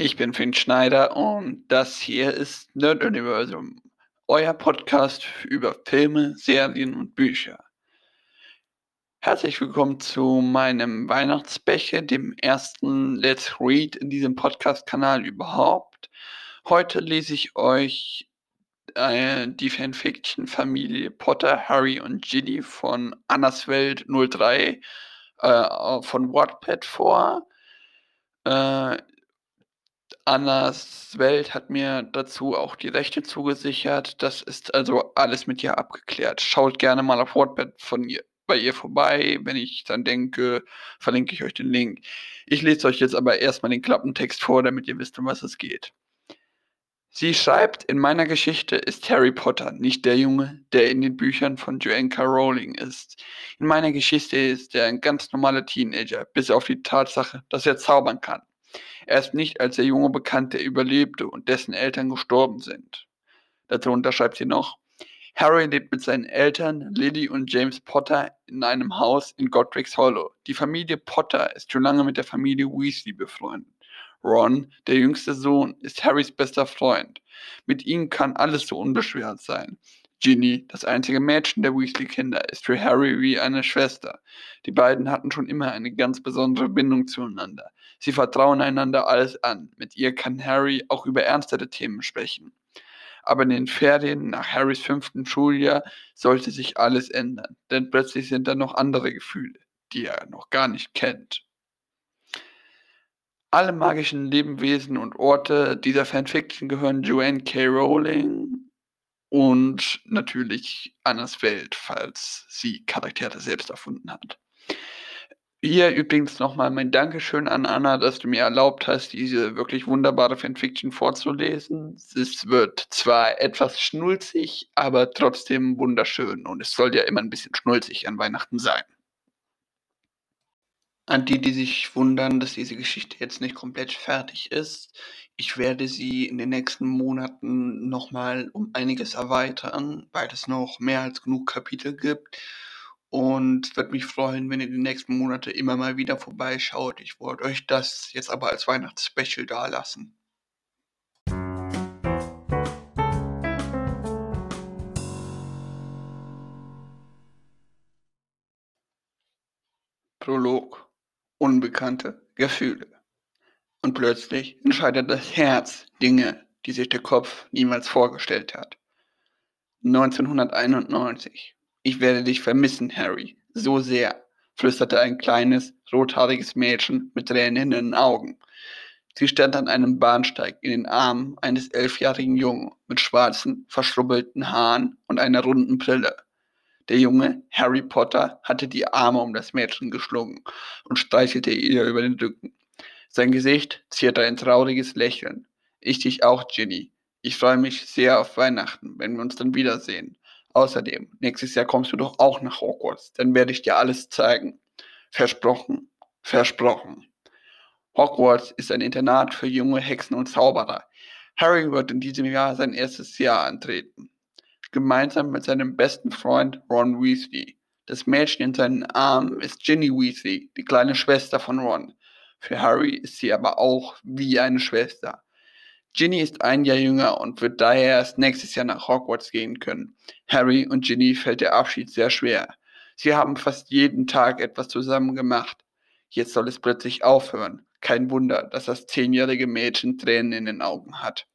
Ich bin Finn Schneider und das hier ist Nerd Universum, euer Podcast über Filme, Serien und Bücher. Herzlich willkommen zu meinem Weihnachtsbecher, dem ersten Let's Read in diesem Podcast-Kanal überhaupt. Heute lese ich euch äh, die Fanfiction-Familie Potter, Harry und Ginny von Annas Welt 03 äh, von Wattpad vor. Äh, Annas Welt hat mir dazu auch die Rechte zugesichert. Das ist also alles mit ihr abgeklärt. Schaut gerne mal auf Wattpad von ihr, bei ihr vorbei. Wenn ich dann denke, verlinke ich euch den Link. Ich lese euch jetzt aber erstmal den Klappentext vor, damit ihr wisst, um was es geht. Sie schreibt, in meiner Geschichte ist Harry Potter nicht der Junge, der in den Büchern von Joanne K. Rowling ist. In meiner Geschichte ist er ein ganz normaler Teenager, bis auf die Tatsache, dass er zaubern kann. Er ist nicht als der junge bekannt, der überlebte und dessen Eltern gestorben sind. Dazu unterschreibt sie noch, Harry lebt mit seinen Eltern, Lily und James Potter, in einem Haus in Godric's Hollow. Die Familie Potter ist schon lange mit der Familie Weasley befreundet. Ron, der jüngste Sohn, ist Harrys bester Freund. Mit ihm kann alles so unbeschwert sein. Ginny, das einzige Mädchen der Weasley-Kinder, ist für Harry wie eine Schwester. Die beiden hatten schon immer eine ganz besondere Bindung zueinander. Sie vertrauen einander alles an. Mit ihr kann Harry auch über ernstere Themen sprechen. Aber in den Ferien nach Harrys fünften Schuljahr sollte sich alles ändern, denn plötzlich sind da noch andere Gefühle, die er noch gar nicht kennt. Alle magischen Lebewesen und Orte dieser Fanfiction gehören Joanne K. Rowling und natürlich Annas Welt, falls sie Charaktere selbst erfunden hat. Hier übrigens nochmal mein Dankeschön an Anna, dass du mir erlaubt hast, diese wirklich wunderbare Fanfiction vorzulesen. Es wird zwar etwas schnulzig, aber trotzdem wunderschön und es soll ja immer ein bisschen schnulzig an Weihnachten sein. An die, die sich wundern, dass diese Geschichte jetzt nicht komplett fertig ist, ich werde sie in den nächsten Monaten nochmal um einiges erweitern, weil es noch mehr als genug Kapitel gibt. Und würde mich freuen, wenn ihr die nächsten Monate immer mal wieder vorbeischaut. Ich wollte euch das jetzt aber als Weihnachtsspecial dalassen. Prolog. Unbekannte Gefühle. Und plötzlich entscheidet das Herz Dinge, die sich der Kopf niemals vorgestellt hat. 1991. Ich werde dich vermissen, Harry, so sehr, flüsterte ein kleines, rothaariges Mädchen mit Tränen in den Augen. Sie stand an einem Bahnsteig in den Armen eines elfjährigen Jungen mit schwarzen, verschrubbelten Haaren und einer runden Brille. Der Junge, Harry Potter, hatte die Arme um das Mädchen geschlungen und streichelte ihr über den Rücken. Sein Gesicht zierte ein trauriges Lächeln. Ich dich auch, Ginny. Ich freue mich sehr auf Weihnachten, wenn wir uns dann wiedersehen. Außerdem, nächstes Jahr kommst du doch auch nach Hogwarts. Dann werde ich dir alles zeigen. Versprochen, versprochen. Hogwarts ist ein Internat für junge Hexen und Zauberer. Harry wird in diesem Jahr sein erstes Jahr antreten. Gemeinsam mit seinem besten Freund Ron Weasley. Das Mädchen in seinen Armen ist Ginny Weasley, die kleine Schwester von Ron. Für Harry ist sie aber auch wie eine Schwester. Ginny ist ein Jahr jünger und wird daher erst nächstes Jahr nach Hogwarts gehen können. Harry und Ginny fällt der Abschied sehr schwer. Sie haben fast jeden Tag etwas zusammen gemacht. Jetzt soll es plötzlich aufhören. Kein Wunder, dass das zehnjährige Mädchen Tränen in den Augen hat.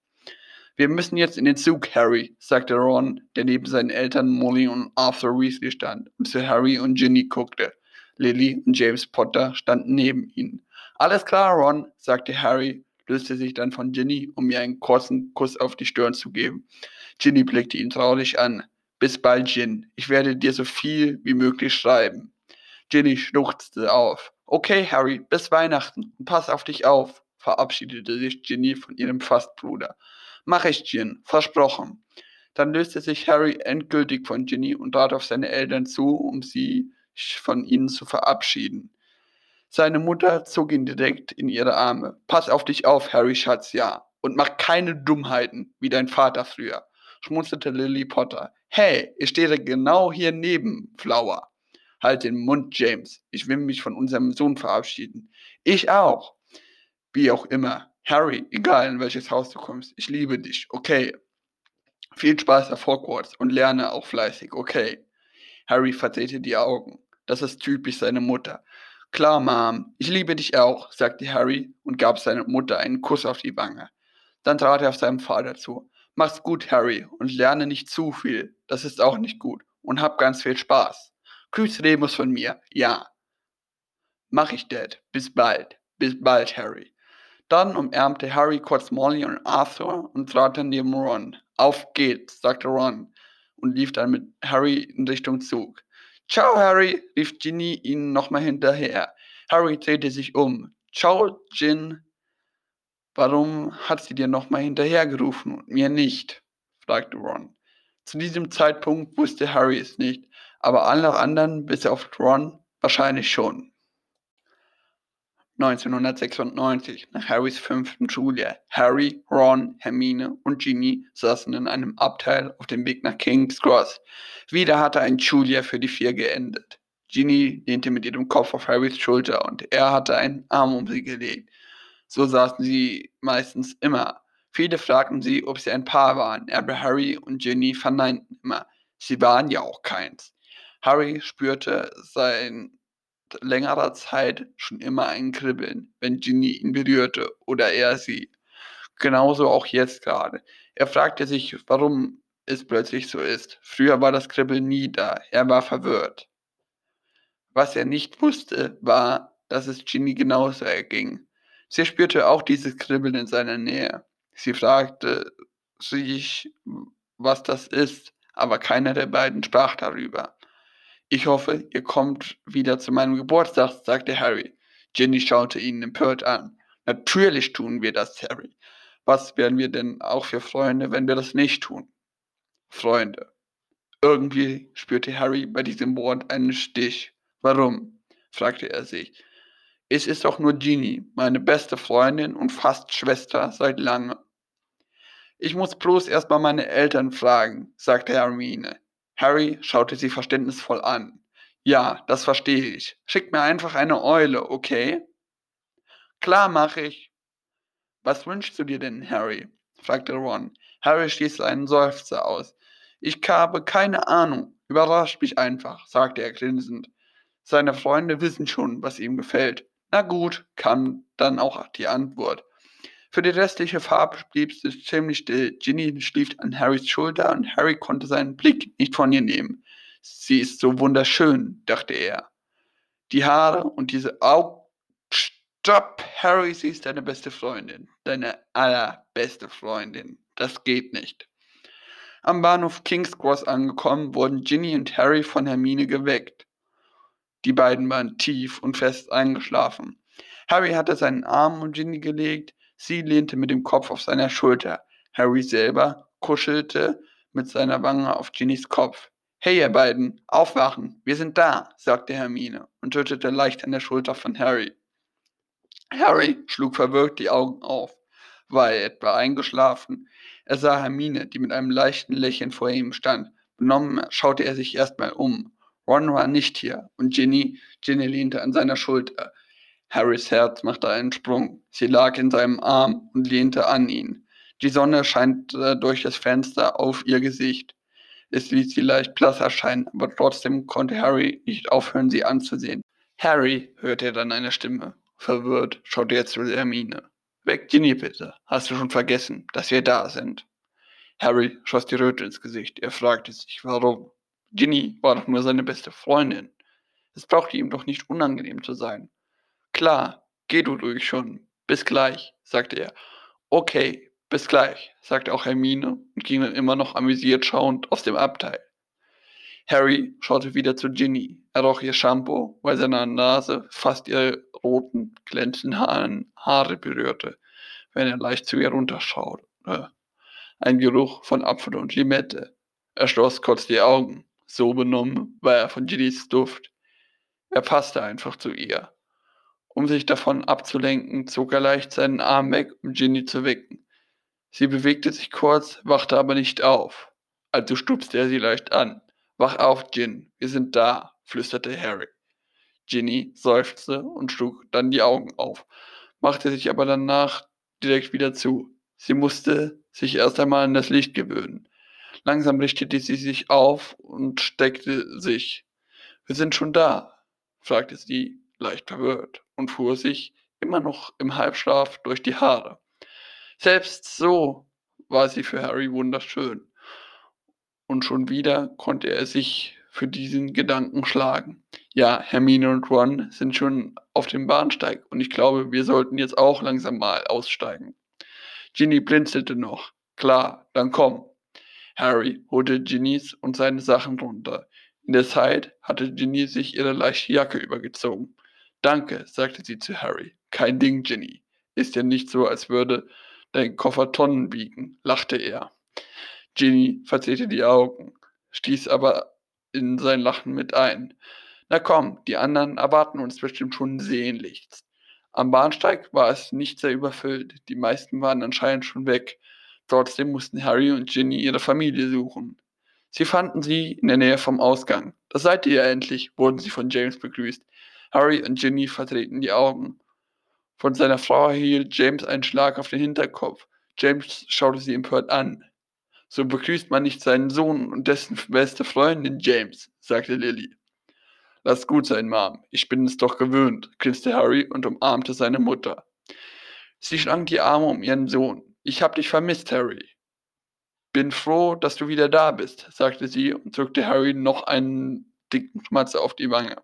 Wir müssen jetzt in den Zug, Harry, sagte Ron, der neben seinen Eltern Molly und Arthur Weasley stand und zu Harry und Ginny guckte. Lily und James Potter standen neben ihnen. Alles klar, Ron, sagte Harry, löste sich dann von Ginny, um ihr einen kurzen Kuss auf die Stirn zu geben. Ginny blickte ihn traurig an. Bis bald, Gin. Ich werde dir so viel wie möglich schreiben. Ginny schluchzte auf. Okay, Harry, bis Weihnachten und pass auf dich auf, verabschiedete sich Ginny von ihrem Fastbruder. Mach ich, Gin, versprochen. Dann löste sich Harry endgültig von Ginny und trat auf seine Eltern zu, um sie von ihnen zu verabschieden. Seine Mutter zog ihn direkt in ihre Arme. Pass auf dich auf, Harry Schatz, ja. Und mach keine Dummheiten, wie dein Vater früher, schmunzelte Lily Potter. Hey, ich stehe genau hier neben Flower. Halt den Mund, James. Ich will mich von unserem Sohn verabschieden. Ich auch. Wie auch immer. Harry, egal in welches Haus du kommst, ich liebe dich, okay. Viel Spaß auf Hogwarts und lerne auch fleißig, okay. Harry verdrehte die Augen. Das ist typisch seine Mutter. Klar, Mom, ich liebe dich auch, sagte Harry und gab seiner Mutter einen Kuss auf die Wange. Dann trat er auf seinen Vater zu. Mach's gut, Harry, und lerne nicht zu viel. Das ist auch nicht gut. Und hab ganz viel Spaß. Grüß Remus von mir. Ja. Mach ich, Dad. Bis bald. Bis bald, Harry. Dann umarmte Harry kurz Molly und Arthur und trat dann neben Ron. Auf geht's, sagte Ron und lief dann mit Harry in Richtung Zug. Ciao, Harry, rief Ginny ihnen nochmal hinterher. Harry drehte sich um. Ciao, Gin. Warum hat sie dir nochmal hinterhergerufen und mir nicht? fragte Ron. Zu diesem Zeitpunkt wusste Harry es nicht, aber alle anderen, bis auf Ron, wahrscheinlich schon. 1996, nach Harrys fünften Schuljahr. Harry, Ron, Hermine und Ginny saßen in einem Abteil auf dem Weg nach King's Cross. Wieder hatte ein Schuljahr für die vier geendet. Ginny lehnte mit ihrem Kopf auf Harrys Schulter und er hatte einen Arm um sie gelegt. So saßen sie meistens immer. Viele fragten sie, ob sie ein Paar waren, aber Harry und Ginny verneinten immer. Sie waren ja auch keins. Harry spürte sein längerer Zeit schon immer ein Kribbeln, wenn Ginny ihn berührte oder er sie. Genauso auch jetzt gerade. Er fragte sich, warum es plötzlich so ist. Früher war das Kribbeln nie da. Er war verwirrt. Was er nicht wusste, war, dass es Ginny genauso erging. Sie spürte auch dieses Kribbeln in seiner Nähe. Sie fragte sich, was das ist, aber keiner der beiden sprach darüber. Ich hoffe, ihr kommt wieder zu meinem Geburtstag, sagte Harry. Ginny schaute ihn empört an. Natürlich tun wir das, Harry. Was wären wir denn auch für Freunde, wenn wir das nicht tun? Freunde. Irgendwie spürte Harry bei diesem Wort einen Stich. Warum? fragte er sich. Es ist doch nur Ginny, meine beste Freundin und fast Schwester seit langem. Ich muss bloß erstmal meine Eltern fragen, sagte Hermine. Harry schaute sie verständnisvoll an. Ja, das verstehe ich. Schick mir einfach eine Eule, okay? Klar, mache ich. Was wünschst du dir denn, Harry? fragte Ron. Harry stieß einen Seufzer aus. Ich habe keine Ahnung. Überrascht mich einfach, sagte er grinsend. Seine Freunde wissen schon, was ihm gefällt. Na gut, kam dann auch die Antwort. Für die restliche Fahrt blieb es ziemlich still. Ginny schlief an Harrys Schulter und Harry konnte seinen Blick nicht von ihr nehmen. Sie ist so wunderschön, dachte er. Die Haare und diese Augen. Stopp, Harry, sie ist deine beste Freundin. Deine allerbeste Freundin. Das geht nicht. Am Bahnhof King's Cross angekommen, wurden Ginny und Harry von Hermine geweckt. Die beiden waren tief und fest eingeschlafen. Harry hatte seinen Arm um Ginny gelegt, Sie lehnte mit dem Kopf auf seiner Schulter. Harry selber kuschelte mit seiner Wange auf Ginnys Kopf. Hey, ihr beiden, aufwachen, wir sind da, sagte Hermine und tötete leicht an der Schulter von Harry. Harry schlug verwirrt die Augen auf. War er etwa eingeschlafen? Er sah Hermine, die mit einem leichten Lächeln vor ihm stand. Benommen schaute er sich erstmal um. Ron war nicht hier und Ginny, Ginny lehnte an seiner Schulter. Harrys Herz machte einen Sprung. Sie lag in seinem Arm und lehnte an ihn. Die Sonne scheinte durch das Fenster auf ihr Gesicht. Es ließ sie leicht blass erscheinen, aber trotzdem konnte Harry nicht aufhören, sie anzusehen. Harry, hörte dann eine Stimme. Verwirrt schaute er zu Hermine. Weg Ginny bitte. Hast du schon vergessen, dass wir da sind? Harry schoss die Röte ins Gesicht. Er fragte sich, warum. Ginny war doch nur seine beste Freundin. Es brauchte ihm doch nicht unangenehm zu sein. Klar, geh du ruhig schon. Bis gleich, sagte er. Okay, bis gleich, sagte auch Hermine und ging dann immer noch amüsiert schauend aus dem Abteil. Harry schaute wieder zu Ginny. Er roch ihr Shampoo, weil seine Nase fast ihre roten, glänzenden Haare berührte, wenn er leicht zu ihr runterschaute. Ein Geruch von Apfel und Limette. Er schloss kurz die Augen. So benommen war er von Ginnys Duft. Er passte einfach zu ihr. Um sich davon abzulenken, zog er leicht seinen Arm weg, um Ginny zu wecken. Sie bewegte sich kurz, wachte aber nicht auf. Also stupste er sie leicht an. Wach auf, Gin, wir sind da, flüsterte Harry. Ginny seufzte und schlug dann die Augen auf, machte sich aber danach direkt wieder zu. Sie musste sich erst einmal an das Licht gewöhnen. Langsam richtete sie sich auf und steckte sich. Wir sind schon da, fragte sie, leicht verwirrt, und fuhr sich, immer noch im Halbschlaf, durch die Haare. Selbst so war sie für Harry wunderschön. Und schon wieder konnte er sich für diesen Gedanken schlagen. Ja, Hermine und Ron sind schon auf dem Bahnsteig und ich glaube, wir sollten jetzt auch langsam mal aussteigen. Ginny blinzelte noch. Klar, dann komm. Harry holte Ginnys und seine Sachen runter. In der Zeit hatte Ginny sich ihre leichte Jacke übergezogen. Danke, sagte sie zu Harry. Kein Ding, Ginny. Ist ja nicht so, als würde dein Koffer Tonnen wiegen, lachte er. Ginny verzerrte die Augen, stieß aber in sein Lachen mit ein. Na komm, die anderen erwarten uns bestimmt schon sehnlichst. Am Bahnsteig war es nicht sehr überfüllt, die meisten waren anscheinend schon weg. Trotzdem mussten Harry und Ginny ihre Familie suchen. Sie fanden sie in der Nähe vom Ausgang. Da seid ihr ja endlich, wurden sie von James begrüßt. Harry und Ginny verdrehten die Augen. Von seiner Frau erhielt James einen Schlag auf den Hinterkopf. James schaute sie empört an. So begrüßt man nicht seinen Sohn und dessen beste Freundin James, sagte Lily. Lass gut sein, Mom. Ich bin es doch gewöhnt, grinste Harry und umarmte seine Mutter. Sie schlang die Arme um ihren Sohn. Ich hab dich vermisst, Harry. Bin froh, dass du wieder da bist, sagte sie und drückte Harry noch einen dicken Schmatzer auf die Wange.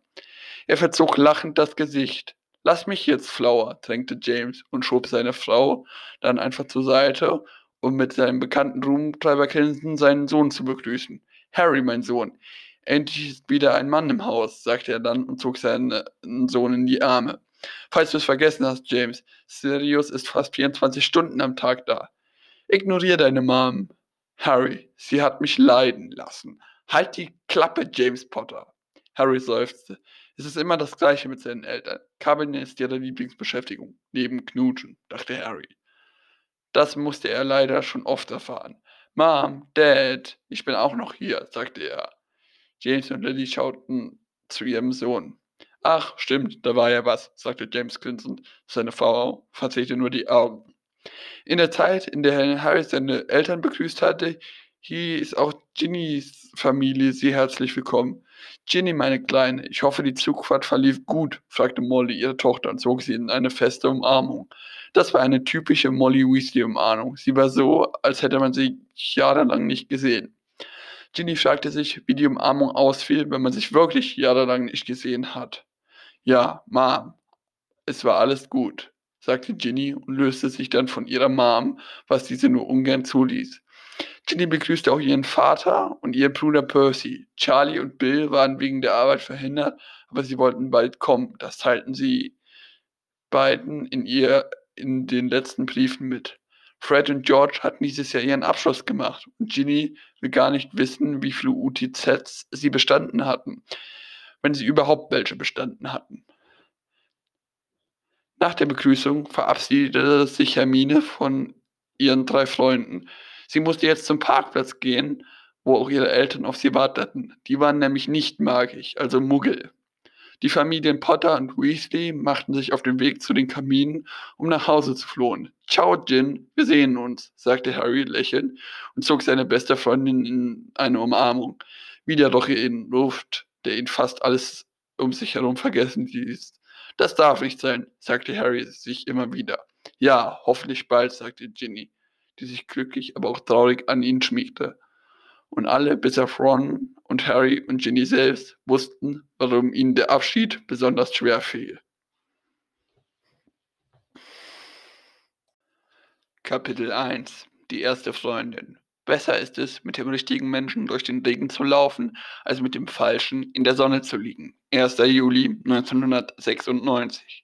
Er verzog lachend das Gesicht. Lass mich jetzt, Flower, drängte James und schob seine Frau dann einfach zur Seite um mit seinem bekannten Rumtreibergrinsen seinen Sohn zu begrüßen. Harry, mein Sohn, endlich ist wieder ein Mann im Haus, sagte er dann und zog seinen äh, Sohn in die Arme. Falls du es vergessen hast, James, Sirius ist fast 24 Stunden am Tag da. Ignorier deine Mom. Harry, sie hat mich leiden lassen. Halt die Klappe, James Potter. Harry seufzte. Es ist immer das Gleiche mit seinen Eltern. Kabeln ist ihre Lieblingsbeschäftigung. Neben Knutschen, dachte Harry. Das musste er leider schon oft erfahren. Mom, Dad, ich bin auch noch hier, sagte er. James und Lily schauten zu ihrem Sohn. Ach, stimmt, da war ja was, sagte James grinsend. Seine Frau verzerrte nur die Augen. In der Zeit, in der Harry seine Eltern begrüßt hatte, hieß auch Ginnys Familie sie herzlich willkommen. Ginny, meine Kleine, ich hoffe, die Zugfahrt verlief gut, fragte Molly ihre Tochter und zog sie in eine feste Umarmung. Das war eine typische Molly Weasley-Umarmung. Sie war so, als hätte man sie jahrelang nicht gesehen. Ginny fragte sich, wie die Umarmung ausfiel, wenn man sich wirklich jahrelang nicht gesehen hat. Ja, Mom, es war alles gut, sagte Ginny und löste sich dann von ihrer Mom, was diese nur ungern zuließ. Ginny begrüßte auch ihren Vater und ihren Bruder Percy. Charlie und Bill waren wegen der Arbeit verhindert, aber sie wollten bald kommen. Das teilten sie beiden in ihr in den letzten Briefen mit. Fred und George hatten dieses Jahr ihren Abschluss gemacht und Ginny will gar nicht wissen, wie viele UTZs sie bestanden hatten, wenn sie überhaupt welche bestanden hatten. Nach der Begrüßung verabschiedete sich Hermine von ihren drei Freunden. Sie musste jetzt zum Parkplatz gehen, wo auch ihre Eltern auf sie warteten. Die waren nämlich nicht magisch, also Muggel. Die Familien Potter und Weasley machten sich auf den Weg zu den Kaminen, um nach Hause zu flohen. Ciao, Jin, wir sehen uns, sagte Harry lächelnd und zog seine beste Freundin in eine Umarmung. Wieder doch in Luft, der ihn fast alles um sich herum vergessen ließ. Das darf nicht sein, sagte Harry sich immer wieder. Ja, hoffentlich bald, sagte Ginny, die sich glücklich, aber auch traurig an ihn schmiegte und alle bis auf Ron und Harry und Ginny selbst wussten, warum ihnen der Abschied besonders schwer fiel. Kapitel 1 Die erste Freundin Besser ist es, mit dem richtigen Menschen durch den Regen zu laufen, als mit dem falschen in der Sonne zu liegen. 1. Juli 1996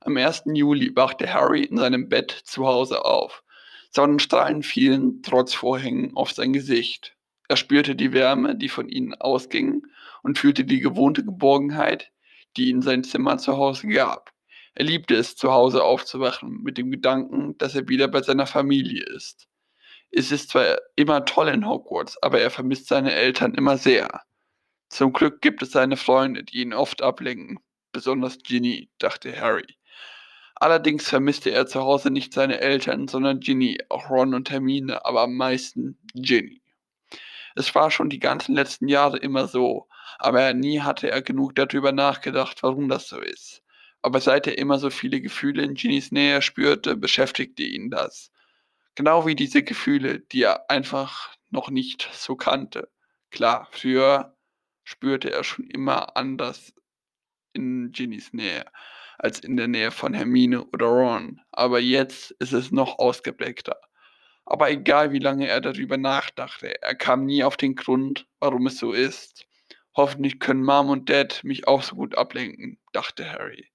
Am 1. Juli wachte Harry in seinem Bett zu Hause auf. Sonnenstrahlen fielen trotz Vorhängen auf sein Gesicht. Er spürte die Wärme, die von ihnen ausging, und fühlte die gewohnte Geborgenheit, die ihn sein Zimmer zu Hause gab. Er liebte es, zu Hause aufzuwachen, mit dem Gedanken, dass er wieder bei seiner Familie ist. Es ist zwar immer toll in Hogwarts, aber er vermisst seine Eltern immer sehr. Zum Glück gibt es seine Freunde, die ihn oft ablenken, besonders Ginny, dachte Harry. Allerdings vermisste er zu Hause nicht seine Eltern, sondern Ginny, auch Ron und Hermine, aber am meisten Ginny. Es war schon die ganzen letzten Jahre immer so, aber nie hatte er genug darüber nachgedacht, warum das so ist. Aber seit er immer so viele Gefühle in Ginnys Nähe spürte, beschäftigte ihn das. Genau wie diese Gefühle, die er einfach noch nicht so kannte. Klar, früher spürte er schon immer anders in Ginnys Nähe als in der Nähe von Hermine oder Ron, aber jetzt ist es noch ausgeprägter. Aber egal wie lange er darüber nachdachte, er kam nie auf den Grund, warum es so ist. Hoffentlich können Mom und Dad mich auch so gut ablenken, dachte Harry.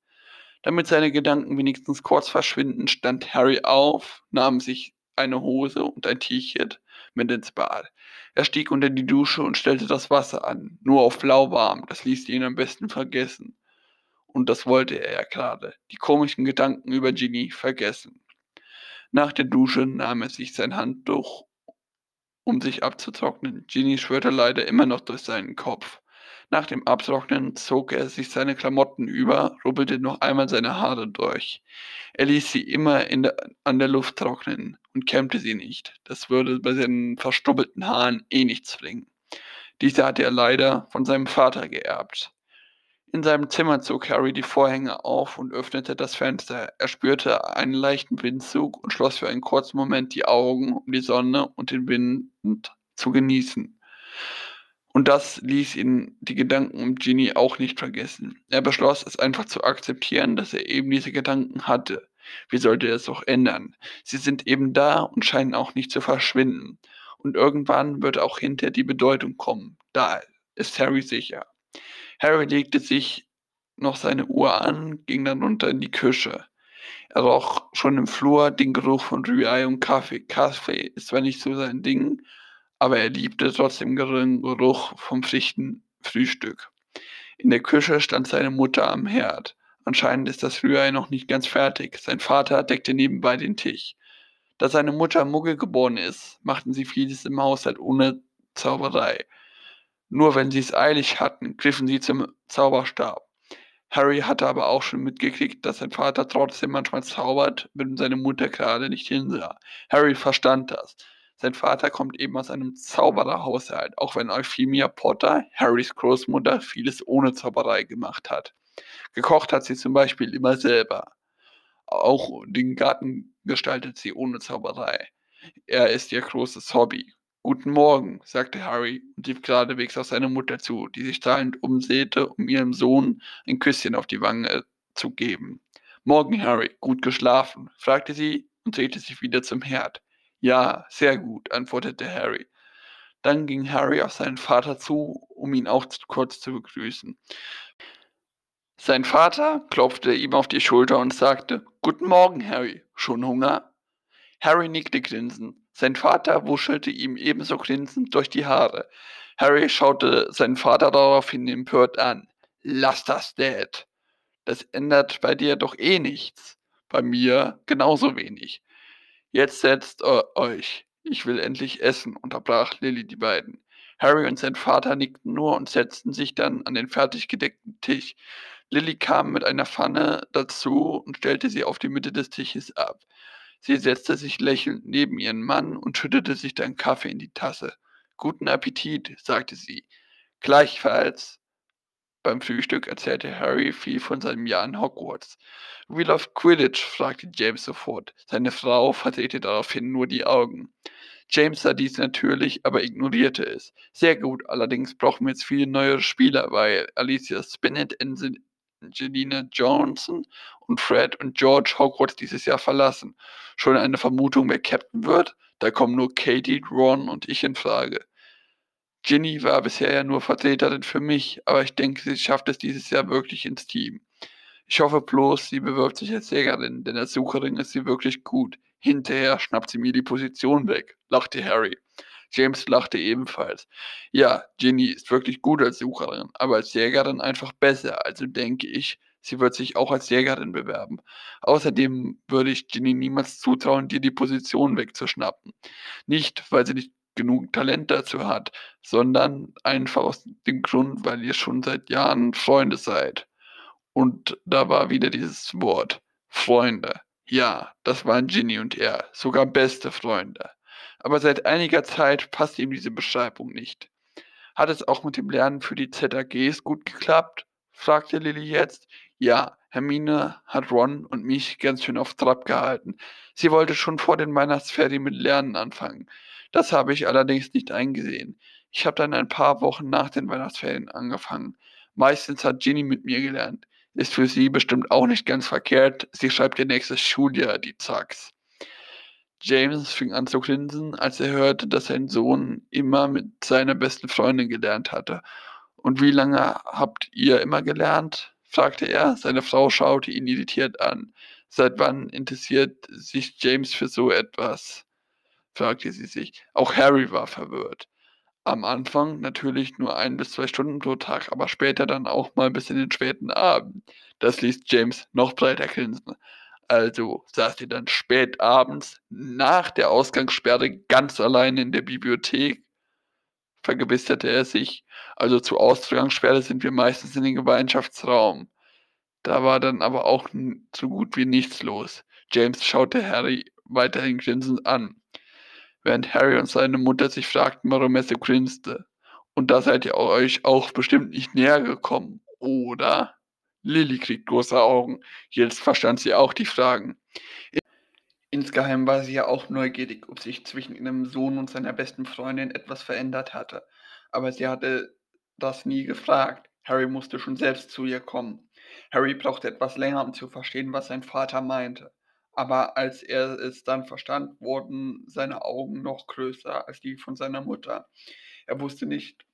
Damit seine Gedanken wenigstens kurz verschwinden, stand Harry auf, nahm sich eine Hose und ein T-Shirt mit ins Bad. Er stieg unter die Dusche und stellte das Wasser an, nur auf lauwarm, das ließ ihn am besten vergessen. Und das wollte er ja gerade, die komischen Gedanken über Ginny vergessen. Nach der Dusche nahm er sich sein Handtuch, um sich abzutrocknen. Ginny schwörte leider immer noch durch seinen Kopf. Nach dem Abtrocknen zog er sich seine Klamotten über, rubbelte noch einmal seine Haare durch. Er ließ sie immer der, an der Luft trocknen und kämmte sie nicht. Das würde bei seinen verstubbelten Haaren eh nichts bringen. Diese hatte er leider von seinem Vater geerbt. In seinem Zimmer zog Harry die Vorhänge auf und öffnete das Fenster. Er spürte einen leichten Windzug und schloss für einen kurzen Moment die Augen, um die Sonne und den Wind zu genießen. Und das ließ ihn die Gedanken um Ginny auch nicht vergessen. Er beschloss, es einfach zu akzeptieren, dass er eben diese Gedanken hatte. Wie sollte er es auch ändern? Sie sind eben da und scheinen auch nicht zu verschwinden. Und irgendwann wird auch hinter die Bedeutung kommen. Da ist Harry sicher. Harry legte sich noch seine Uhr an, ging dann runter in die Küche. Er roch schon im Flur den Geruch von Rührei und Kaffee. Kaffee ist zwar nicht so sein Ding, aber er liebte trotzdem den Geruch vom frischen Frühstück. In der Küche stand seine Mutter am Herd. Anscheinend ist das Rührei noch nicht ganz fertig. Sein Vater deckte nebenbei den Tisch. Da seine Mutter Muggel geboren ist, machten sie vieles im Haushalt ohne Zauberei. Nur wenn sie es eilig hatten, griffen sie zum Zauberstab. Harry hatte aber auch schon mitgekriegt, dass sein Vater trotzdem manchmal zaubert, wenn seine Mutter gerade nicht hinsah. Harry verstand das. Sein Vater kommt eben aus einem Zaubererhaushalt, auch wenn Euphemia Potter, Harrys Großmutter, vieles ohne Zauberei gemacht hat. Gekocht hat sie zum Beispiel immer selber. Auch den Garten gestaltet sie ohne Zauberei. Er ist ihr großes Hobby. Guten Morgen, sagte Harry und lief geradewegs auf seine Mutter zu, die sich strahlend umsäte, um ihrem Sohn ein Küsschen auf die Wange zu geben. Morgen, Harry, gut geschlafen? fragte sie und drehte sich wieder zum Herd. Ja, sehr gut, antwortete Harry. Dann ging Harry auf seinen Vater zu, um ihn auch kurz zu begrüßen. Sein Vater klopfte ihm auf die Schulter und sagte, Guten Morgen, Harry. Schon Hunger? Harry nickte grinsend. Sein Vater wuschelte ihm ebenso grinsend durch die Haare. Harry schaute seinen Vater daraufhin empört an. Lass das, Dad. Das ändert bei dir doch eh nichts. Bei mir genauso wenig. Jetzt setzt euch. Ich will endlich essen, unterbrach Lily die beiden. Harry und sein Vater nickten nur und setzten sich dann an den fertig gedeckten Tisch. Lily kam mit einer Pfanne dazu und stellte sie auf die Mitte des Tisches ab. Sie setzte sich lächelnd neben ihren Mann und schüttete sich dann Kaffee in die Tasse. Guten Appetit, sagte sie. Gleichfalls. Beim Frühstück erzählte Harry viel von seinem Jahr in Hogwarts. Wie läuft Quidditch? fragte James sofort. Seine Frau verdrehte daraufhin nur die Augen. James sah dies natürlich, aber ignorierte es. Sehr gut, allerdings brauchen wir jetzt viele neue Spieler, weil Alicia Spinnet, Angelina Johnson und Fred und George Hogwarts dieses Jahr verlassen. Schon eine Vermutung, wer Captain wird? Da kommen nur Katie, Ron und ich in Frage. Ginny war bisher ja nur Vertreterin für mich, aber ich denke, sie schafft es dieses Jahr wirklich ins Team. Ich hoffe bloß, sie bewirbt sich als Jägerin, denn als Sucherin ist sie wirklich gut. Hinterher schnappt sie mir die Position weg, lachte Harry. James lachte ebenfalls. Ja, Ginny ist wirklich gut als Sucherin, aber als Jägerin einfach besser, also denke ich, sie wird sich auch als Jägerin bewerben. Außerdem würde ich Ginny niemals zutrauen, dir die Position wegzuschnappen. Nicht, weil sie nicht genug Talent dazu hat, sondern einfach aus dem Grund, weil ihr schon seit Jahren Freunde seid. Und da war wieder dieses Wort Freunde. Ja, das waren Ginny und er, sogar beste Freunde. Aber seit einiger Zeit passt ihm diese Beschreibung nicht. Hat es auch mit dem Lernen für die ZAGs gut geklappt? fragte Lily jetzt. Ja, Hermine hat Ron und mich ganz schön auf Trab gehalten. Sie wollte schon vor den Weihnachtsferien mit Lernen anfangen. Das habe ich allerdings nicht eingesehen. Ich habe dann ein paar Wochen nach den Weihnachtsferien angefangen. Meistens hat Ginny mit mir gelernt. Ist für sie bestimmt auch nicht ganz verkehrt. Sie schreibt ihr nächstes Schuljahr, die Zacks. James fing an zu grinsen, als er hörte, dass sein Sohn immer mit seiner besten Freundin gelernt hatte. Und wie lange habt ihr immer gelernt? fragte er. Seine Frau schaute ihn irritiert an. Seit wann interessiert sich James für so etwas? fragte sie sich. Auch Harry war verwirrt. Am Anfang natürlich nur ein bis zwei Stunden pro Tag, aber später dann auch mal bis in den späten Abend. Das ließ James noch breiter grinsen. Also saß sie dann spät abends nach der Ausgangssperre ganz allein in der Bibliothek, vergewisserte er sich. Also zur Ausgangssperre sind wir meistens in den Gemeinschaftsraum. Da war dann aber auch so gut wie nichts los. James schaute Harry weiterhin grinsend an, während Harry und seine Mutter sich fragten, warum er so grinste. Und da seid ihr euch auch bestimmt nicht näher gekommen, oder? Lilly kriegt große Augen. Jetzt verstand sie auch die Fragen. Insgeheim war sie ja auch neugierig, ob sich zwischen ihrem Sohn und seiner besten Freundin etwas verändert hatte. Aber sie hatte das nie gefragt. Harry musste schon selbst zu ihr kommen. Harry brauchte etwas länger, um zu verstehen, was sein Vater meinte. Aber als er es dann verstand, wurden seine Augen noch größer als die von seiner Mutter. Er wusste nicht,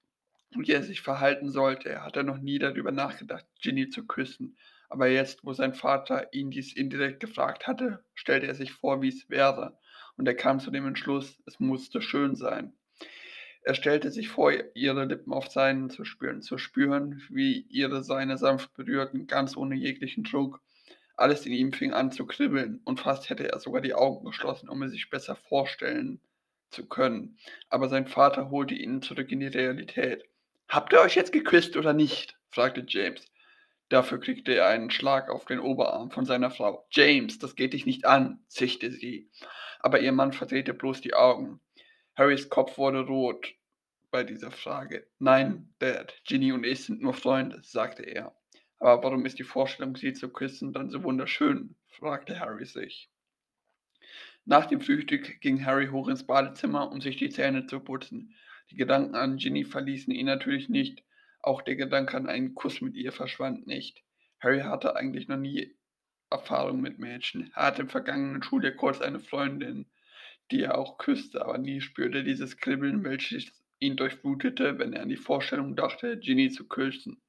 wie er sich verhalten sollte. Er hatte noch nie darüber nachgedacht, Ginny zu küssen. Aber jetzt, wo sein Vater ihn dies indirekt gefragt hatte, stellte er sich vor, wie es wäre. Und er kam zu dem Entschluss, es musste schön sein. Er stellte sich vor, ihre Lippen auf seinen zu spüren, zu spüren, wie ihre seine sanft berührten, ganz ohne jeglichen Druck. Alles in ihm fing an zu kribbeln, und fast hätte er sogar die Augen geschlossen, um es sich besser vorstellen zu können. Aber sein Vater holte ihn zurück in die Realität. Habt ihr euch jetzt geküsst oder nicht? fragte James. Dafür kriegte er einen Schlag auf den Oberarm von seiner Frau. James, das geht dich nicht an, zischte sie. Aber ihr Mann verdrehte bloß die Augen. Harrys Kopf wurde rot bei dieser Frage. Nein, Dad, Ginny und ich sind nur Freunde, sagte er. Aber warum ist die Vorstellung, sie zu küssen, dann so wunderschön? fragte Harry sich. Nach dem Frühstück ging Harry hoch ins Badezimmer, um sich die Zähne zu putzen. Die Gedanken an Ginny verließen ihn natürlich nicht. Auch der Gedanke an einen Kuss mit ihr verschwand nicht. Harry hatte eigentlich noch nie Erfahrung mit Mädchen. Er hatte im vergangenen Schuljahr kurz eine Freundin, die er auch küsste, aber nie spürte dieses Kribbeln, welches ihn durchflutete, wenn er an die Vorstellung dachte, Ginny zu küssen.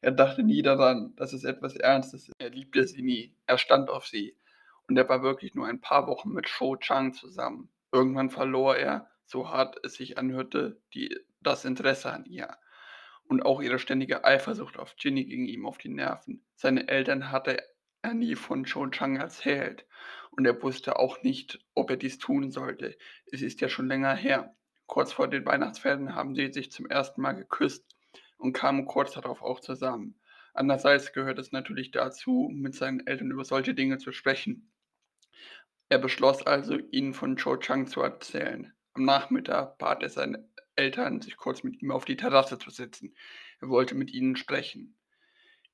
Er dachte nie daran, dass es etwas Ernstes ist. Er liebte sie nie. Er stand auf sie. Und er war wirklich nur ein paar Wochen mit Shou Chang zusammen. Irgendwann verlor er, so hart es sich anhörte, die, das Interesse an ihr und auch ihre ständige Eifersucht auf Ginny ging ihm auf die Nerven. Seine Eltern hatte er nie von Cho Chang erzählt und er wusste auch nicht, ob er dies tun sollte. Es ist ja schon länger her. Kurz vor den Weihnachtsferien haben sie sich zum ersten Mal geküsst und kamen kurz darauf auch zusammen. Andererseits gehört es natürlich dazu, mit seinen Eltern über solche Dinge zu sprechen. Er beschloss also, ihnen von Cho Chang zu erzählen. Am Nachmittag bat er seine Eltern, sich kurz mit ihm auf die Terrasse zu setzen. Er wollte mit ihnen sprechen.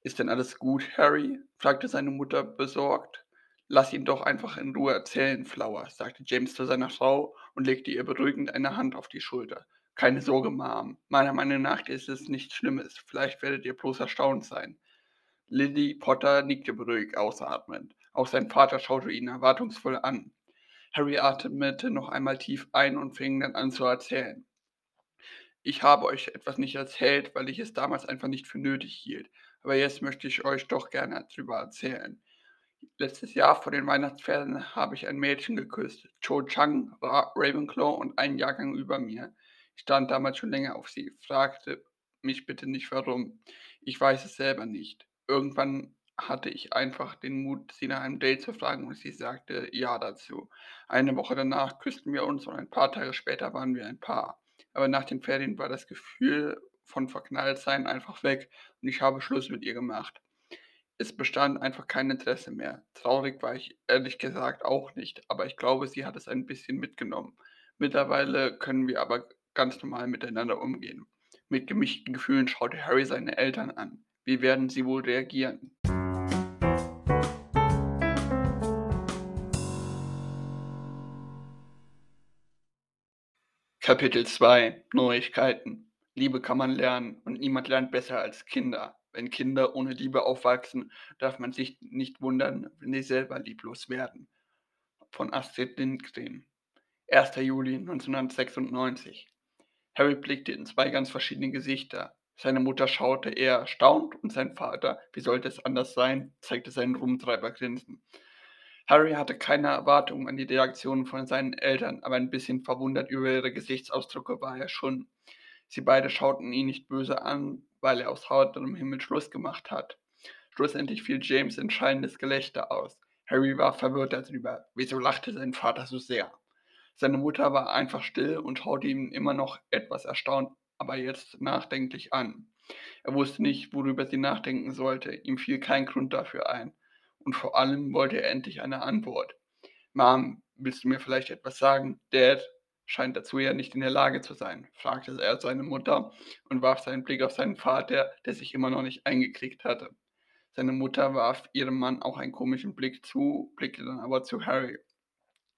Ist denn alles gut, Harry? fragte seine Mutter besorgt. Lass ihn doch einfach in Ruhe erzählen, Flower, sagte James zu seiner Frau und legte ihr beruhigend eine Hand auf die Schulter. Keine Sorge, Mom. Meiner Meinung nach ist es nichts Schlimmes. Vielleicht werdet ihr bloß erstaunt sein. Lily Potter nickte beruhigt ausatmend. Auch sein Vater schaute ihn erwartungsvoll an. Harry atmete noch einmal tief ein und fing dann an zu erzählen. Ich habe euch etwas nicht erzählt, weil ich es damals einfach nicht für nötig hielt. Aber jetzt möchte ich euch doch gerne darüber erzählen. Letztes Jahr vor den Weihnachtsferien habe ich ein Mädchen geküsst. Cho Chang war Ravenclaw und einen Jahrgang über mir. Ich stand damals schon länger auf sie, fragte mich bitte nicht warum. Ich weiß es selber nicht. Irgendwann hatte ich einfach den Mut, sie nach einem Date zu fragen und sie sagte ja dazu. Eine Woche danach küssten wir uns und ein paar Tage später waren wir ein Paar aber nach den Ferien war das Gefühl von Verknalltsein einfach weg und ich habe Schluss mit ihr gemacht. Es bestand einfach kein Interesse mehr. Traurig war ich ehrlich gesagt auch nicht, aber ich glaube, sie hat es ein bisschen mitgenommen. Mittlerweile können wir aber ganz normal miteinander umgehen. Mit gemischten Gefühlen schaute Harry seine Eltern an. Wie werden sie wohl reagieren? Kapitel 2 Neuigkeiten Liebe kann man lernen und niemand lernt besser als Kinder. Wenn Kinder ohne Liebe aufwachsen, darf man sich nicht wundern, wenn sie selber lieblos werden. Von Astrid Lindgren 1. Juli 1996 Harry blickte in zwei ganz verschiedene Gesichter. Seine Mutter schaute eher erstaunt und sein Vater, wie sollte es anders sein, zeigte seinen Rumtreibergrinsen. Harry hatte keine Erwartungen an die Reaktionen von seinen Eltern, aber ein bisschen verwundert über ihre Gesichtsausdrücke war er schon. Sie beide schauten ihn nicht böse an, weil er aus heiterem Himmel Schluss gemacht hat. Schlussendlich fiel James entscheidendes Gelächter aus. Harry war verwirrt darüber. Wieso lachte sein Vater so sehr? Seine Mutter war einfach still und schaute ihn immer noch etwas erstaunt, aber jetzt nachdenklich an. Er wusste nicht, worüber sie nachdenken sollte, ihm fiel kein Grund dafür ein. Und vor allem wollte er endlich eine Antwort. Mom, willst du mir vielleicht etwas sagen? Dad scheint dazu ja nicht in der Lage zu sein, fragte er seine Mutter und warf seinen Blick auf seinen Vater, der sich immer noch nicht eingekriegt hatte. Seine Mutter warf ihrem Mann auch einen komischen Blick zu, blickte dann aber zu Harry.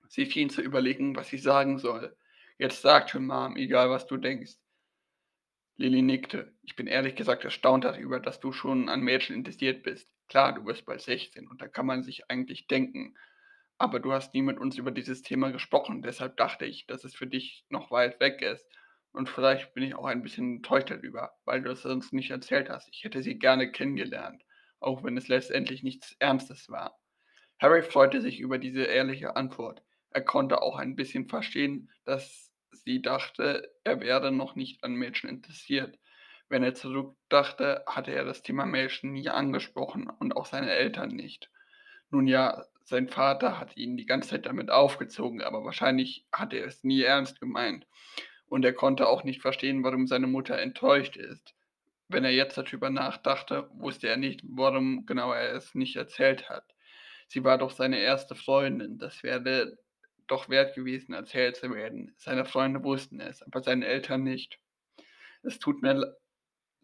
Sie schien zu überlegen, was sie sagen soll. Jetzt sag schon, Mom, egal was du denkst. Lilly nickte. Ich bin ehrlich gesagt erstaunt darüber, dass du schon an Mädchen interessiert bist. Klar, du wirst bald 16 und da kann man sich eigentlich denken. Aber du hast nie mit uns über dieses Thema gesprochen, deshalb dachte ich, dass es für dich noch weit weg ist. Und vielleicht bin ich auch ein bisschen enttäuscht darüber, weil du es uns nicht erzählt hast. Ich hätte sie gerne kennengelernt, auch wenn es letztendlich nichts Ernstes war. Harry freute sich über diese ehrliche Antwort. Er konnte auch ein bisschen verstehen, dass sie dachte, er wäre noch nicht an Mädchen interessiert. Wenn er zurückdachte, hatte er das Thema Mädchen nie angesprochen und auch seine Eltern nicht. Nun ja, sein Vater hat ihn die ganze Zeit damit aufgezogen, aber wahrscheinlich hat er es nie ernst gemeint. Und er konnte auch nicht verstehen, warum seine Mutter enttäuscht ist. Wenn er jetzt darüber nachdachte, wusste er nicht, warum genau er es nicht erzählt hat. Sie war doch seine erste Freundin, das wäre doch wert gewesen, erzählt zu werden. Seine Freunde wussten es, aber seine Eltern nicht. Es tut mir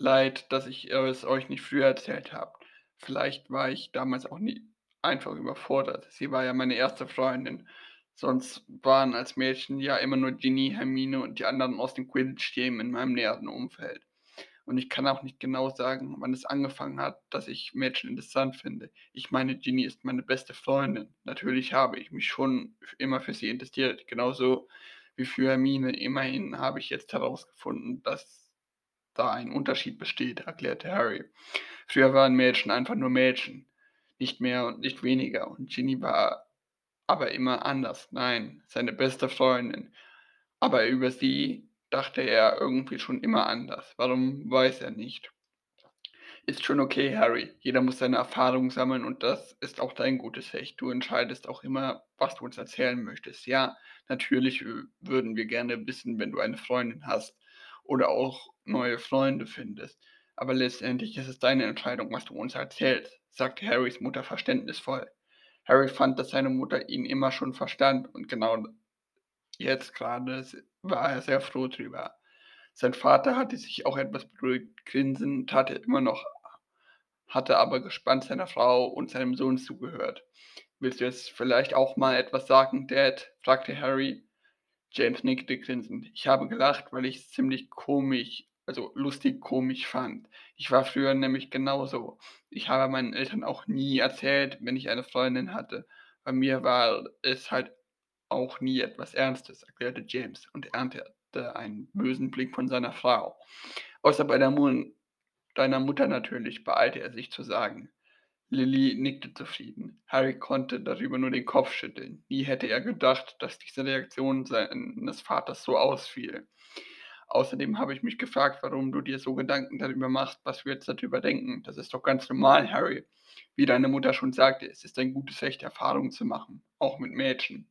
leid, dass ich es euch nicht früher erzählt habe. Vielleicht war ich damals auch nie einfach überfordert. Sie war ja meine erste Freundin. Sonst waren als Mädchen ja immer nur Ginny, Hermine und die anderen aus dem Quidditch-Team in meinem näheren Umfeld. Und ich kann auch nicht genau sagen, wann es angefangen hat, dass ich Mädchen interessant finde. Ich meine, Ginny ist meine beste Freundin. Natürlich habe ich mich schon immer für sie interessiert, genauso wie für Hermine. Immerhin habe ich jetzt herausgefunden, dass da ein Unterschied besteht, erklärte Harry. Früher waren Mädchen einfach nur Mädchen, nicht mehr und nicht weniger. Und Ginny war aber immer anders. Nein, seine beste Freundin. Aber über sie dachte er irgendwie schon immer anders. Warum weiß er nicht. Ist schon okay, Harry. Jeder muss seine Erfahrungen sammeln und das ist auch dein gutes Recht. Du entscheidest auch immer, was du uns erzählen möchtest. Ja, natürlich würden wir gerne wissen, wenn du eine Freundin hast oder auch neue Freunde findest. Aber letztendlich ist es deine Entscheidung, was du uns erzählst, sagte Harrys Mutter verständnisvoll. Harry fand, dass seine Mutter ihn immer schon verstand und genau jetzt gerade war er sehr froh drüber. Sein Vater hatte sich auch etwas beruhigt grinsen, tat er immer noch, hatte aber gespannt seiner Frau und seinem Sohn zugehört. Willst du jetzt vielleicht auch mal etwas sagen, Dad? fragte Harry. James nickte grinsend. Ich habe gelacht, weil ich es ziemlich komisch, also lustig komisch fand. Ich war früher nämlich genauso. Ich habe meinen Eltern auch nie erzählt, wenn ich eine Freundin hatte. Bei mir war es halt auch nie etwas Ernstes, erklärte James und erntete einen bösen Blick von seiner Frau. Außer bei Mu deiner Mutter natürlich, beeilte er sich zu sagen. Lily nickte zufrieden. Harry konnte darüber nur den Kopf schütteln. Nie hätte er gedacht, dass diese Reaktion seines Vaters so ausfiel. Außerdem habe ich mich gefragt, warum du dir so Gedanken darüber machst, was wir jetzt darüber denken. Das ist doch ganz normal, Harry. Wie deine Mutter schon sagte, es ist ein gutes Recht, Erfahrungen zu machen, auch mit Mädchen.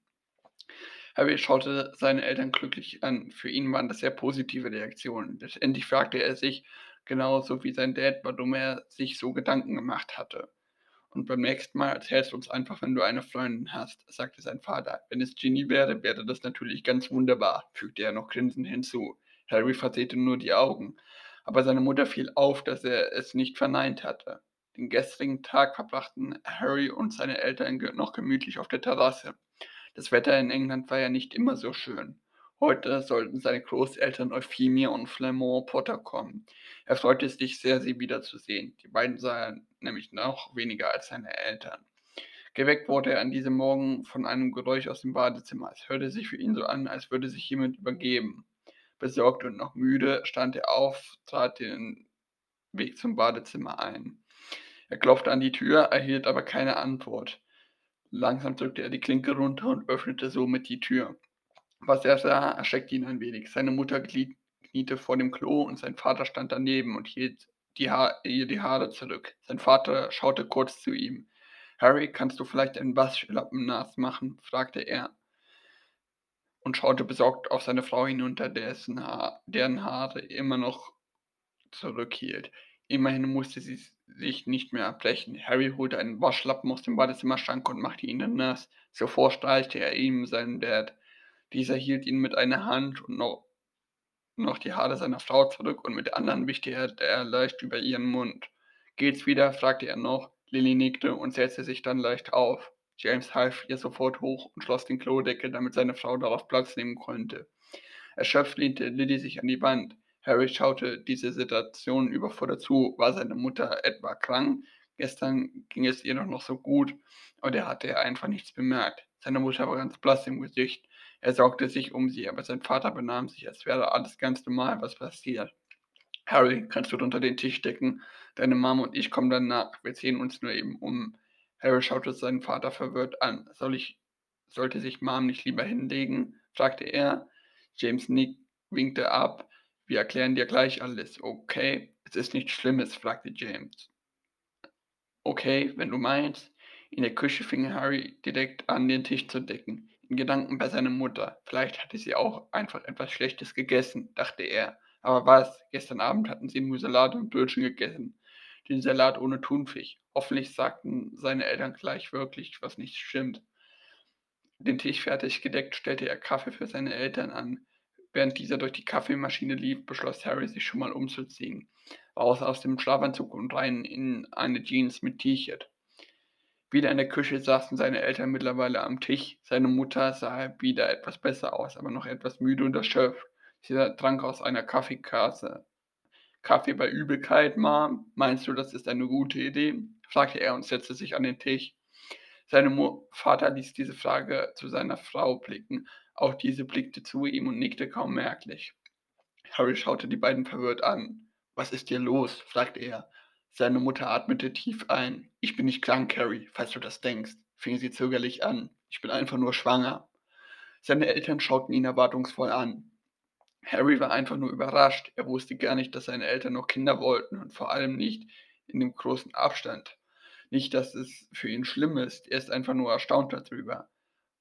Harry schaute seine Eltern glücklich an. Für ihn waren das sehr positive Reaktionen. Letztendlich fragte er sich, genauso wie sein Dad, warum er sich so Gedanken gemacht hatte. Und beim nächsten Mal erzählst du uns einfach, wenn du eine Freundin hast, sagte sein Vater. Wenn es Ginny wäre, wäre das natürlich ganz wunderbar, fügte er noch grinsend hinzu. Harry verdrehte nur die Augen, aber seine Mutter fiel auf, dass er es nicht verneint hatte. Den gestrigen Tag verbrachten Harry und seine Eltern noch gemütlich auf der Terrasse. Das Wetter in England war ja nicht immer so schön. Heute sollten seine Großeltern Euphemia und Flamand Potter kommen. Er freute sich sehr, sie wiederzusehen. Die beiden sahen nämlich noch weniger als seine Eltern. Geweckt wurde er an diesem Morgen von einem Geräusch aus dem Badezimmer. Es hörte sich für ihn so an, als würde sich jemand übergeben. Besorgt und noch müde stand er auf, trat den Weg zum Badezimmer ein. Er klopfte an die Tür, erhielt aber keine Antwort. Langsam drückte er die Klinke runter und öffnete somit die Tür. Was er sah, erschreckte ihn ein wenig. Seine Mutter kniete vor dem Klo und sein Vater stand daneben und hielt die ihr die Haare zurück. Sein Vater schaute kurz zu ihm. Harry, kannst du vielleicht einen Waschlappen nass machen? fragte er und schaute besorgt auf seine Frau hinunter, dessen ha deren Haare immer noch zurückhielt. Immerhin musste sie sich nicht mehr abbrechen. Harry holte einen Waschlappen aus dem Badezimmerschrank und machte ihn nass. Sofort streichte er ihm seinen Bett. Dieser hielt ihn mit einer Hand und noch, noch die Haare seiner Frau zurück und mit der anderen wischte er, er leicht über ihren Mund. Geht's wieder? fragte er noch. Lily nickte und setzte sich dann leicht auf. James half ihr sofort hoch und schloss den Klodeckel, damit seine Frau darauf Platz nehmen konnte. Erschöpft lehnte Lily sich an die Wand. Harry schaute diese Situation überfordert zu. War seine Mutter etwa krank? Gestern ging es ihr doch noch so gut, aber der hatte einfach nichts bemerkt. Seine Mutter war ganz blass im Gesicht. Er sorgte sich um sie, aber sein Vater benahm sich, als wäre alles ganz normal, was passiert. Harry, kannst du unter den Tisch decken? Deine Mama und ich kommen dann nach. Wir sehen uns nur eben um. Harry schaute seinen Vater verwirrt an. Soll ich, sollte sich Mom nicht lieber hinlegen? fragte er. James Nick winkte ab. Wir erklären dir gleich alles, okay? Es ist nichts Schlimmes, fragte James. Okay, wenn du meinst. In der Küche fing Harry direkt an, den Tisch zu decken. In Gedanken bei seiner Mutter. Vielleicht hatte sie auch einfach etwas Schlechtes gegessen, dachte er. Aber was? Gestern Abend hatten sie Salat und Brötchen gegessen. Den Salat ohne Thunfisch. Hoffentlich sagten seine Eltern gleich wirklich, was nicht stimmt. Den Tisch fertig gedeckt, stellte er Kaffee für seine Eltern an. Während dieser durch die Kaffeemaschine lief, beschloss Harry, sich schon mal umzuziehen. Raus aus dem Schlafanzug und rein in eine Jeans mit T-Shirt. Wieder in der Küche saßen seine Eltern mittlerweile am Tisch. Seine Mutter sah wieder etwas besser aus, aber noch etwas müde und erschöpft. Sie trank aus einer Kaffeekasse. Kaffee bei Übelkeit, Mom? Meinst du, das ist eine gute Idee? fragte er und setzte sich an den Tisch. Sein Vater ließ diese Frage zu seiner Frau blicken, auch diese blickte zu ihm und nickte kaum merklich. Harry schaute die beiden verwirrt an. Was ist dir los? fragte er. Seine Mutter atmete tief ein. Ich bin nicht krank, Harry, falls du das denkst, fing sie zögerlich an. Ich bin einfach nur schwanger. Seine Eltern schauten ihn erwartungsvoll an. Harry war einfach nur überrascht. Er wusste gar nicht, dass seine Eltern noch Kinder wollten und vor allem nicht in dem großen Abstand. Nicht, dass es für ihn schlimm ist, er ist einfach nur erstaunt darüber.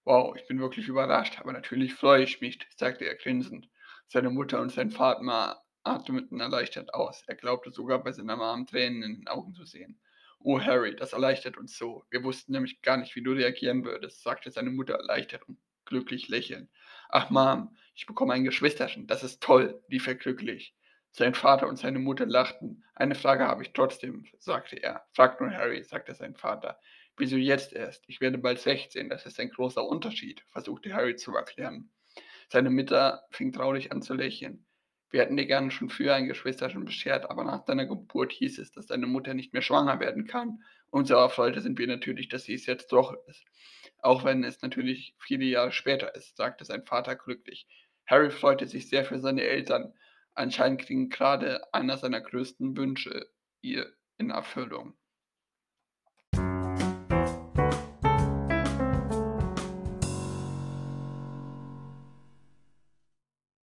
Wow, ich bin wirklich überrascht, aber natürlich freue ich mich, sagte er grinsend. Seine Mutter und sein Vater atmeten erleichtert aus. Er glaubte sogar bei seiner Mom Tränen in den Augen zu sehen. Oh Harry, das erleichtert uns so. Wir wussten nämlich gar nicht, wie du reagieren würdest, sagte seine Mutter erleichtert und glücklich lächelnd. Ach Mom, ich bekomme ein Geschwisterchen, das ist toll, rief er glücklich. Sein Vater und seine Mutter lachten. Eine Frage habe ich trotzdem, sagte er. Frag nur Harry, sagte sein Vater. Wieso jetzt erst? Ich werde bald 16, das ist ein großer Unterschied, versuchte Harry zu erklären. Seine Mutter fing traurig an zu lächeln. Wir hätten dir gerne schon früher ein Geschwisterchen beschert, aber nach deiner Geburt hieß es, dass deine Mutter nicht mehr schwanger werden kann. Unserer Freude sind wir natürlich, dass sie es jetzt doch ist. Auch wenn es natürlich viele Jahre später ist, sagte sein Vater glücklich. Harry freute sich sehr für seine Eltern. Anscheinend ging gerade einer seiner größten Wünsche ihr in Erfüllung.